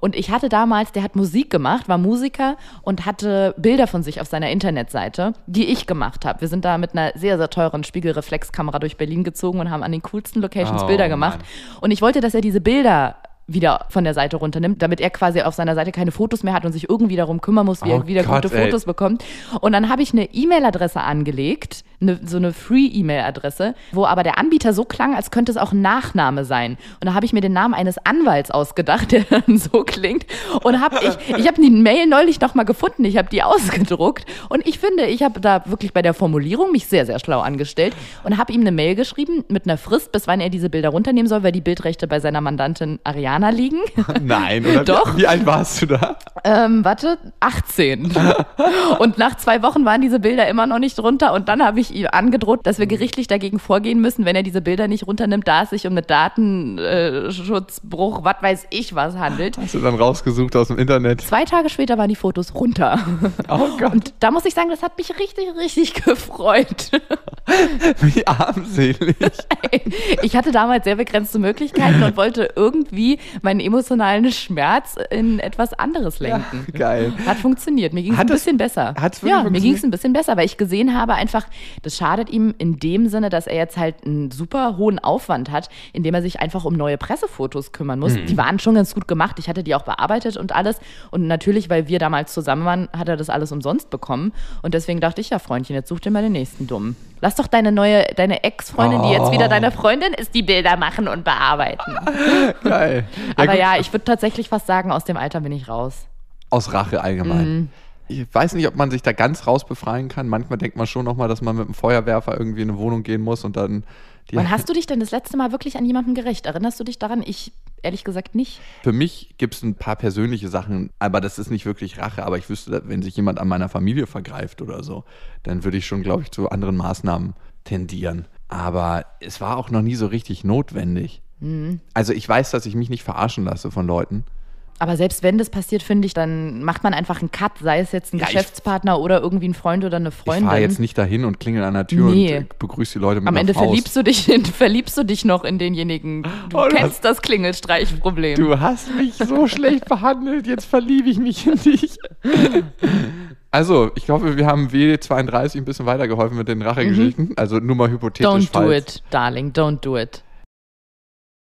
Und ich hatte damals, der hat Musik gemacht, war Musiker und hatte Bilder von sich auf seiner Internetseite, die ich gemacht habe. Wir sind da mit einer sehr, sehr teuren Spiegelreflexkamera durch Berlin gezogen und haben an den coolsten Locations Oh, Bilder gemacht. Und ich wollte, dass er diese Bilder wieder von der Seite runternimmt, damit er quasi auf seiner Seite keine Fotos mehr hat und sich irgendwie darum kümmern muss, wie Oh er wieder Gott, gute ey. Fotos bekommt. Und dann habe ich eine E-Mail-Adresse angelegt, eine, so eine Free-E-Mail-Adresse, wo aber der Anbieter so klang, als könnte es auch ein Nachname sein. Und da habe ich mir den Namen eines Anwalts ausgedacht, der dann so klingt. Und habe ich, ich habe die Mail neulich noch mal gefunden, ich habe die ausgedruckt. Und ich finde, ich habe da wirklich bei der Formulierung mich sehr, sehr schlau angestellt und habe ihm eine Mail geschrieben mit einer Frist, bis wann er diese Bilder runternehmen soll, weil die Bildrechte bei seiner Mandantin Ariana liegen. Nein, oder? Doch. Wie, wie alt warst du da? Ähm, warte, 18. und nach zwei Wochen waren diese Bilder immer noch nicht runter und dann habe ich ihm angedroht, dass wir gerichtlich dagegen vorgehen müssen, wenn er diese Bilder nicht runternimmt, da es sich um eine Datenschutzbruch, was weiß ich was handelt. Hast du dann rausgesucht aus dem Internet? Zwei Tage später waren die Fotos runter. Oh Gott, Und da muss ich sagen, das hat mich richtig, richtig gefreut. wie armselig. Ich hatte damals sehr begrenzte Möglichkeiten und wollte irgendwie meinen emotionalen Schmerz in etwas anderes lenken. Geil. Hat funktioniert. Mir ging es ein bisschen besser. hat's ja, mir ging es ein bisschen besser, weil ich gesehen habe einfach, das schadet ihm in dem Sinne, dass er jetzt halt einen super hohen Aufwand hat, indem er sich einfach um neue Pressefotos kümmern muss. Mhm. Die waren schon ganz gut gemacht. Ich hatte die auch bearbeitet und alles. Und natürlich, weil wir damals zusammen waren, hat er das alles umsonst bekommen. Und deswegen dachte ich, ja, Freundchen, jetzt such dir mal den nächsten Dummen. Lass doch deine neue, deine Ex-Freundin, die jetzt Oh. wieder deine Freundin ist, die Bilder machen und bearbeiten. Geil. Aber gut. ja, ich würde tatsächlich fast sagen, aus dem Alter bin ich raus. Aus Rache allgemein. Mhm. Ich weiß nicht, ob man sich da ganz raus befreien kann. Manchmal denkt man schon nochmal, dass man mit einem Feuerwerfer irgendwie in eine Wohnung gehen muss und dann die Wann hast du dich denn das letzte Mal wirklich an jemanden gerecht? Erinnerst du dich daran? Ich ehrlich gesagt nicht. Für mich gibt es ein paar persönliche Sachen, aber das ist nicht wirklich Rache. Aber ich wüsste, wenn sich jemand an meiner Familie vergreift oder so, dann würde ich schon, glaube ich, zu anderen Maßnahmen tendieren. Aber es war auch noch nie so richtig notwendig. Mhm. Also ich weiß, dass ich mich nicht verarschen lasse von Leuten. Aber selbst wenn das passiert, finde ich, dann macht man einfach einen Cut, sei es jetzt ein Ja, ich- Geschäftspartner oder irgendwie ein Freund oder eine Ich Freundin. fahre jetzt nicht dahin und klingel an der Tür Nee. und begrüße die Leute mit Am Ende Faust. verliebst du, dich in, verliebst du dich noch in denjenigen. Du Oh, kennst das Klingelstreichproblem. Du hast mich so schlecht behandelt, jetzt verliebe ich mich in dich. Also, ich hoffe, wir haben W32 ein bisschen weitergeholfen mit den Rachegeschichten. Also nur mal hypothetisch. Mhm. don't do falls- it, darling, don't do it.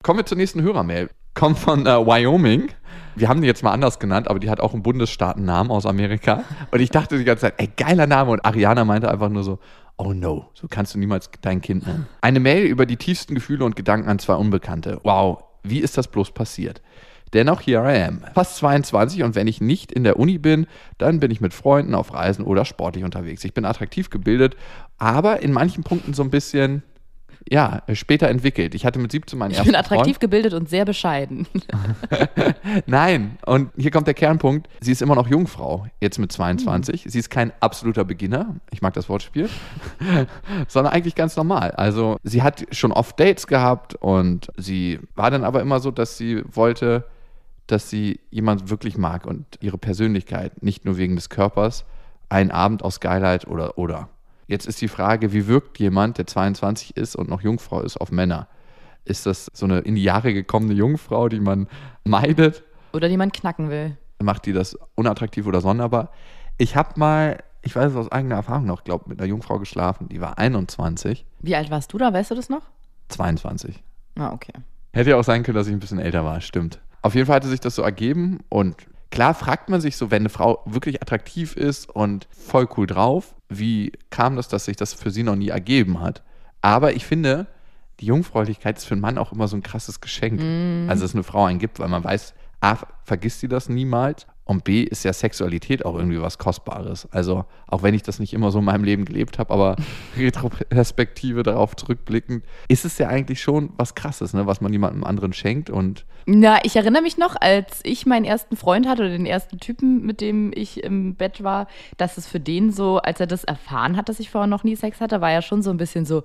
Kommen wir zur nächsten Hörermail. Kommt von äh, Wyoming. Wir haben die jetzt mal anders genannt, aber die hat auch einen Bundesstaatennamen aus Amerika. Und ich dachte die ganze Zeit, ey, geiler Name. Und Ariana meinte einfach nur so, oh no, so kannst du niemals dein Kind nennen. Eine Mail über die tiefsten Gefühle und Gedanken an zwei Unbekannte. Wow, wie ist das bloß passiert? Dennoch, here I am. Fast 22 und wenn ich nicht in der Uni bin, dann bin ich mit Freunden auf Reisen oder sportlich unterwegs. Ich bin attraktiv gebildet, aber in manchen Punkten so ein bisschen, ja, später entwickelt. Ich hatte mit 17 meinen Ich ersten bin attraktiv Freund. gebildet und sehr bescheiden. Nein, und hier kommt der Kernpunkt. Sie ist immer noch Jungfrau, jetzt mit 22. Sie ist kein absoluter Beginner, ich mag das Wortspiel, sondern eigentlich ganz normal. Also sie hat schon oft Dates gehabt und sie war dann aber immer so, dass sie wollte, dass sie jemand wirklich mag und ihre Persönlichkeit, nicht nur wegen des Körpers, ein Abend aus Geilheit oder oder. Jetzt ist die Frage, wie wirkt jemand, der 22 ist und noch Jungfrau ist, auf Männer? Ist das so eine in die Jahre gekommene Jungfrau, die man meidet? Oder die man knacken will. Macht die das unattraktiv oder sonderbar? Ich habe mal, ich weiß es aus eigener Erfahrung noch, glaube mit einer Jungfrau geschlafen, die war 21, Wie alt warst du da? Weißt du das noch? 22. Ah, okay. Hätte ja auch sein können, dass ich ein bisschen älter war, stimmt. Auf jeden Fall hatte sich das so ergeben und klar fragt man sich so, wenn eine Frau wirklich attraktiv ist und voll cool drauf, wie kam das, dass sich das für sie noch nie ergeben hat? Aber ich finde, die Jungfräulichkeit ist für einen Mann auch immer so ein krasses Geschenk. Also, dass eine Frau einen gibt, weil man weiß, A, vergisst sie das niemals und B, ist ja Sexualität auch irgendwie was Kostbares. Also, auch wenn ich das nicht immer so in meinem Leben gelebt habe, aber Retroperspektive darauf zurückblickend, ist es ja eigentlich schon was Krasses, ne, was man jemandem anderen schenkt und Na, ich erinnere mich noch, als ich meinen ersten Freund hatte oder den ersten Typen, mit dem ich im Bett war, dass es für den so, als er das erfahren hat, dass ich vorher noch nie Sex hatte, war ja schon so ein bisschen so,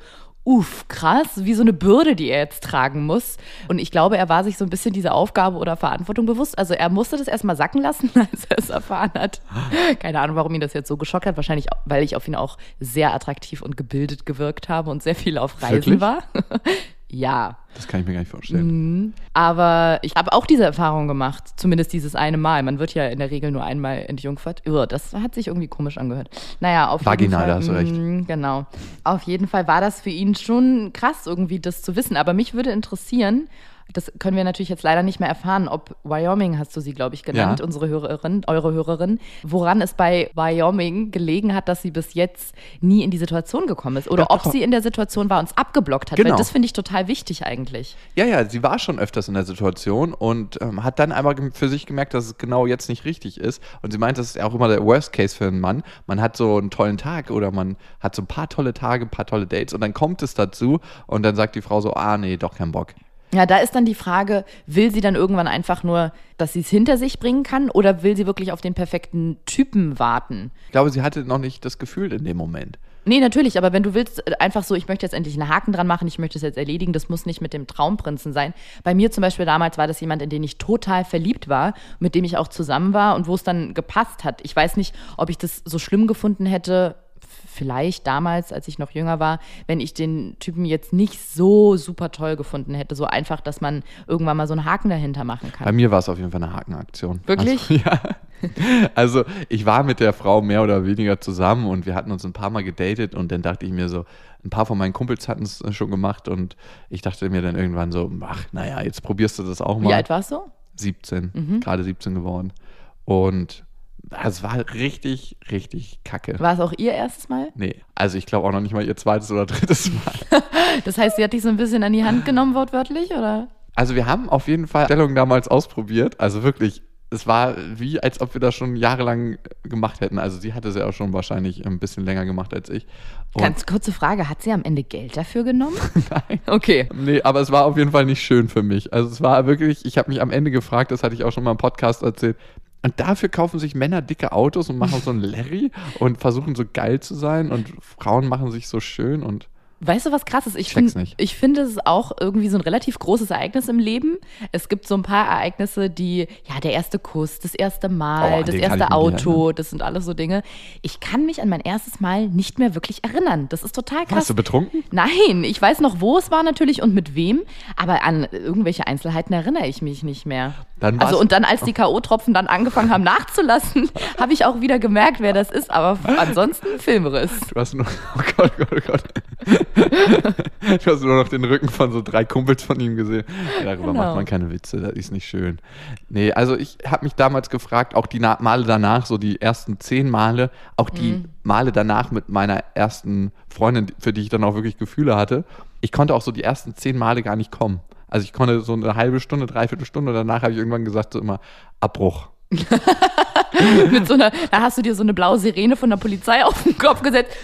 uff, krass, wie so eine Bürde, die er jetzt tragen muss. Und ich glaube, er war sich so ein bisschen dieser Aufgabe oder Verantwortung bewusst. Also er musste das erstmal sacken lassen, als er es erfahren hat. Keine Ahnung, warum ihn das jetzt so geschockt hat. Wahrscheinlich, weil ich auf ihn auch sehr attraktiv und gebildet gewirkt habe und sehr viel auf Reisen Wirklich? war. Ja. das kann ich mir gar nicht vorstellen. Aber ich habe auch diese Erfahrung gemacht, zumindest dieses eine Mal. Man wird ja in der Regel nur einmal entjungfert. Ugh, das hat sich irgendwie komisch angehört. Naja, auf jeden Vaginal, Fall. da hast du recht. mm, Genau. Auf jeden Fall war das für ihn schon krass, irgendwie das zu wissen. Aber mich würde interessieren, das können wir natürlich jetzt leider nicht mehr erfahren, ob Wyoming, hast du sie, glaube ich, genannt, Ja. unsere Hörerin, eure Hörerin, woran es bei Wyoming gelegen hat, dass sie bis jetzt nie in die Situation gekommen ist. Oder Doch, ob sie in der Situation war und es abgeblockt hat. Weil Genau. das finde ich total wichtig eigentlich. Ja, ja, sie war schon öfters in der Situation und ähm, hat dann gem- für sich gemerkt, dass es genau jetzt nicht richtig ist. Und sie meint, das ist ja auch immer der Worst Case für einen Mann. Man hat so einen tollen Tag oder man hat so ein paar tolle Tage, ein paar tolle Dates und dann kommt es dazu und dann sagt die Frau so, ah nee, doch kein Bock. Ja, da ist dann die Frage, will sie dann irgendwann einfach nur, dass sie es hinter sich bringen kann oder will sie wirklich auf den perfekten Typen warten? Ich glaube, sie hatte noch nicht das Gefühl in dem Moment. Nee, natürlich, aber wenn du willst, äh, einfach so, ich möchte jetzt endlich einen Haken dran machen, ich möchte es jetzt erledigen, das muss nicht mit dem Traumprinzen sein. Bei mir zum Beispiel damals war das jemand, in den ich total verliebt war, mit dem ich auch zusammen war und wo es dann gepasst hat. Ich weiß nicht, ob ich das so schlimm gefunden hätte, vielleicht damals, als ich noch jünger war, wenn ich den Typen jetzt nicht so super toll gefunden hätte. So einfach, dass man irgendwann mal so einen Haken dahinter machen Bei kann. mir war es auf jeden Fall eine Hakenaktion. Wirklich? Also, ja. Also ich war mit der Frau mehr oder weniger zusammen und wir hatten uns ein paar Mal gedatet und dann dachte ich mir so, ein paar von meinen Kumpels hatten es schon gemacht und ich dachte mir dann irgendwann so, ach, naja, jetzt probierst du das auch mal. Wie alt warst du? 17, gerade 17 geworden. Und es war richtig, richtig kacke. War es auch ihr erstes Mal? Nee, also ich glaube auch noch nicht mal ihr zweites oder drittes Mal. Das heißt, sie hat dich so ein bisschen an die Hand genommen, wortwörtlich, oder? Also wir haben auf jeden Fall Stellung damals ausprobiert. Also wirklich, es war wie, als ob wir das schon jahrelang gemacht hätten. Also sie hatte es ja auch schon wahrscheinlich ein bisschen länger gemacht als ich. Und Ganz kurze Frage, hat sie am Ende Geld dafür genommen? Nein. Okay. Nee, aber es war auf jeden Fall nicht schön für mich. Also es war wirklich, ich habe mich am Ende gefragt, das hatte ich auch schon mal im Podcast erzählt. Und dafür kaufen sich Männer dicke Autos und machen so einen Larry und versuchen so geil zu sein und Frauen machen sich so schön und Weißt du, was krass ist? Ich, find, ich finde es ist auch irgendwie so ein relativ großes Ereignis im Leben. Es gibt so ein paar Ereignisse, die, ja, der erste Kuss, das erste Oh, Mal, an das erste Auto, das sind alles so Dinge. Ich kann mich an mein erstes Mal nicht mehr wirklich erinnern. Das ist total krass. Warst du betrunken? Nein, ich weiß noch, wo es war natürlich und mit wem, aber an irgendwelche Einzelheiten erinnere ich mich nicht mehr. Dann also und dann, als die K.O.-Tropfen dann angefangen haben nachzulassen, habe ich auch wieder gemerkt, wer das ist, aber ansonsten Filmriss. Du hast nur, oh Gott, oh Gott, oh Gott. Du hast nur noch den Rücken von so drei Kumpels von ihm gesehen. Darüber Genau. macht man keine Witze, das ist nicht schön. Nee, also ich habe mich damals gefragt, auch die Na Male danach, so die ersten zehn Male, auch die Mhm. Male danach mit meiner ersten Freundin, für die ich dann auch wirklich Gefühle hatte, ich konnte auch so die ersten zehn Male gar nicht kommen. Also ich konnte so eine halbe Stunde, dreiviertel Stunde, danach habe ich irgendwann gesagt, so immer Abbruch. Mit so einer, da hast du dir so eine blaue Sirene von der Polizei auf den Kopf gesetzt.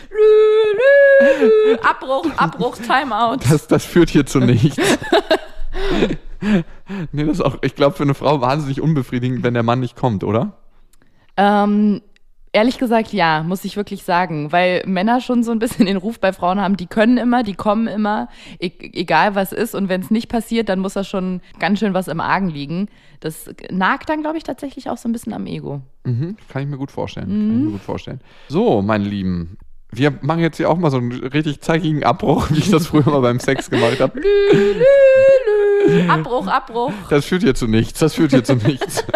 Abbruch, Abbruch, Timeout. Das, das führt hier zu nichts. nee, das ist auch, ich glaube, für eine Frau wahnsinnig unbefriedigend, wenn der Mann nicht kommt, oder? Ähm, Ehrlich gesagt, ja, muss ich wirklich sagen, weil Männer schon so ein bisschen den Ruf bei Frauen haben, die können immer, die kommen immer, e egal was ist. Und wenn es nicht passiert, dann muss da schon ganz schön was im Argen liegen. Das nagt dann, glaube ich, tatsächlich auch so ein bisschen am Ego. Mhm, kann ich mir gut vorstellen. Mhm. Kann ich mir gut vorstellen. So, meine Lieben, wir machen jetzt hier auch mal so einen richtig zeigigen Abbruch, wie ich das früher mal beim Sex gemacht habe. Abbruch, Abbruch. Das führt hier zu nichts. Das führt hier zu nichts.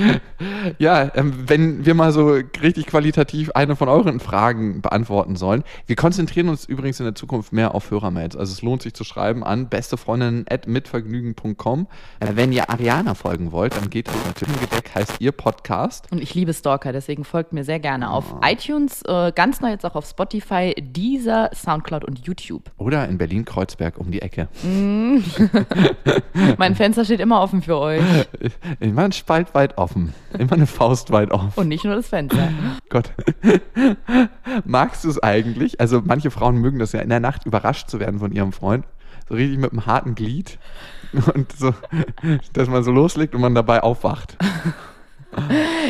ja, ähm, wenn wir mal so richtig qualitativ eine von euren Fragen beantworten sollen. Wir konzentrieren uns übrigens in der Zukunft mehr auf Hörermails. Also es lohnt sich zu schreiben an bestefreundinnen.mitvergnügen.com. Äh, wenn ihr Ariana folgen wollt, dann geht auf natürlich Gedeck heißt ihr Podcast. Und ich liebe Stalker, deswegen folgt mir sehr gerne auf oh. iTunes, äh, ganz neu jetzt auch auf Spotify, Deezer, Soundcloud und YouTube. Oder in Berlin-Kreuzberg um die Ecke. Mm. mein Fenster steht immer offen für euch. Immer ein Spalt weit offen. Immer eine Faust weit offen. Und nicht nur das Fenster. Gott. Magst du es eigentlich? Also manche Frauen mögen das ja in der Nacht überrascht zu werden von ihrem Freund. So richtig mit einem harten Glied. Und so, dass man so loslegt und man dabei aufwacht.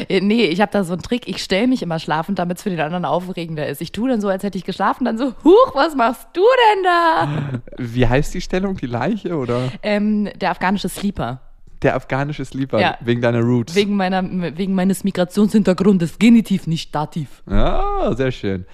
nee, ich habe da so einen Trick. Ich stelle mich immer schlafend, damit es für den anderen aufregender ist. Ich tue dann so, als hätte ich geschlafen, dann so, huch, was machst du denn da? Wie heißt die Stellung? Die Leiche oder? Ähm, der afghanische Sleeper. Der afghanische Sleeper, ja. wegen deiner Roots. Wegen, meiner, wegen meines Migrationshintergrundes, Genitiv, nicht Dativ. Ja, sehr schön.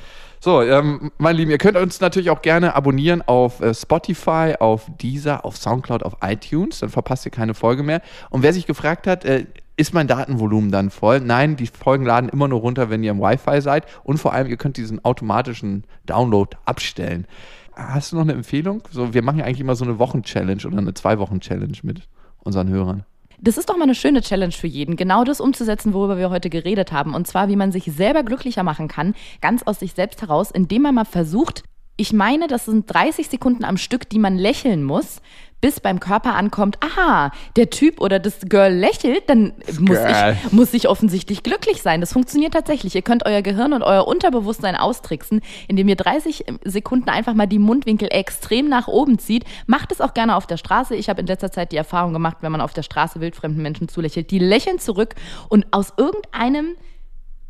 So, ähm, meine Lieben, ihr könnt uns natürlich auch gerne abonnieren auf äh, Spotify, auf Deezer, auf Soundcloud, auf iTunes. Dann verpasst ihr keine Folge mehr. Und wer sich gefragt hat, äh, ist mein Datenvolumen dann voll? Nein, die Folgen laden immer nur runter, wenn ihr im Wi-Fi seid. Und vor allem, ihr könnt diesen automatischen Download abstellen. Hast du noch eine Empfehlung? So, wir machen ja eigentlich immer so eine Wochen-Challenge oder eine Zwei-Wochen-Challenge mit unseren Hörern. Das ist doch mal eine schöne Challenge für jeden, genau das umzusetzen, worüber wir heute geredet haben. Und zwar, wie man sich selber glücklicher machen kann, ganz aus sich selbst heraus, indem man mal versucht, ich meine, das sind 30 Sekunden am Stück, die man lächeln muss, bis beim Körper ankommt, aha, der Typ oder das Girl lächelt, dann muss ich, muss ich offensichtlich glücklich sein. Das funktioniert tatsächlich. Ihr könnt euer Gehirn und euer Unterbewusstsein austricksen, indem ihr 30 Sekunden einfach mal die Mundwinkel extrem nach oben zieht. Macht es auch gerne auf der Straße. Ich habe in letzter Zeit die Erfahrung gemacht, wenn man auf der Straße wildfremden Menschen zulächelt, die lächeln zurück und aus irgendeinem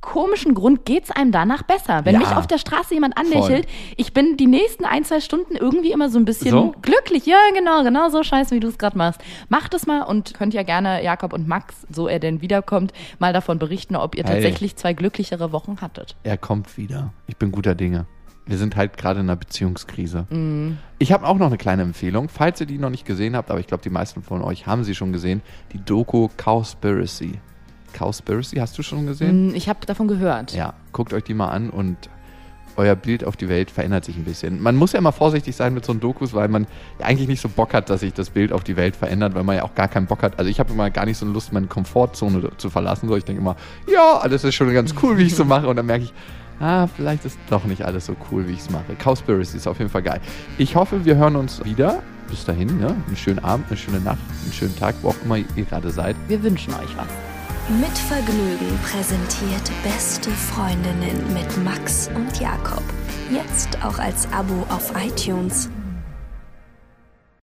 komischen Grund geht es einem danach besser. Wenn ja, mich auf der Straße jemand anlächelt, voll. ich bin die nächsten ein, zwei Stunden irgendwie immer so ein bisschen so? glücklich. Ja, genau, genau so scheiße, wie du es gerade machst. Macht es mal und könnt ja gerne Jakob und Max, so er denn wiederkommt, mal davon berichten, ob ihr hey. tatsächlich zwei glücklichere Wochen hattet. Er kommt wieder. Ich bin guter Dinge. Wir sind halt gerade in einer Beziehungskrise. Mm. Ich habe auch noch eine kleine Empfehlung, falls ihr die noch nicht gesehen habt, aber ich glaube, die meisten von euch haben sie schon gesehen. Die Doku Cowspiracy. Cowspiracy, hast du schon gesehen? Mm, ich habe davon gehört. Ja, guckt euch die mal an und euer Bild auf die Welt verändert sich ein bisschen. Man muss ja immer vorsichtig sein mit so einem Dokus, weil man ja eigentlich nicht so Bock hat, dass sich das Bild auf die Welt verändert, weil man ja auch gar keinen Bock hat. Also ich habe immer gar nicht so eine Lust, meine Komfortzone zu verlassen. So, ich denke immer, ja, alles ist schon ganz cool, wie ich es so mache. Und dann merke ich, ah, vielleicht ist doch nicht alles so cool, wie ich es mache. Cowspiracy ist auf jeden Fall geil. Ich hoffe, wir hören uns wieder. Bis dahin, ne? einen schönen Abend, eine schöne Nacht, einen schönen Tag, wo auch immer ihr gerade seid. Wir wünschen euch was. Mit Vergnügen präsentiert Beste Freundinnen mit Max und Jakob. Jetzt auch als Abo auf iTunes.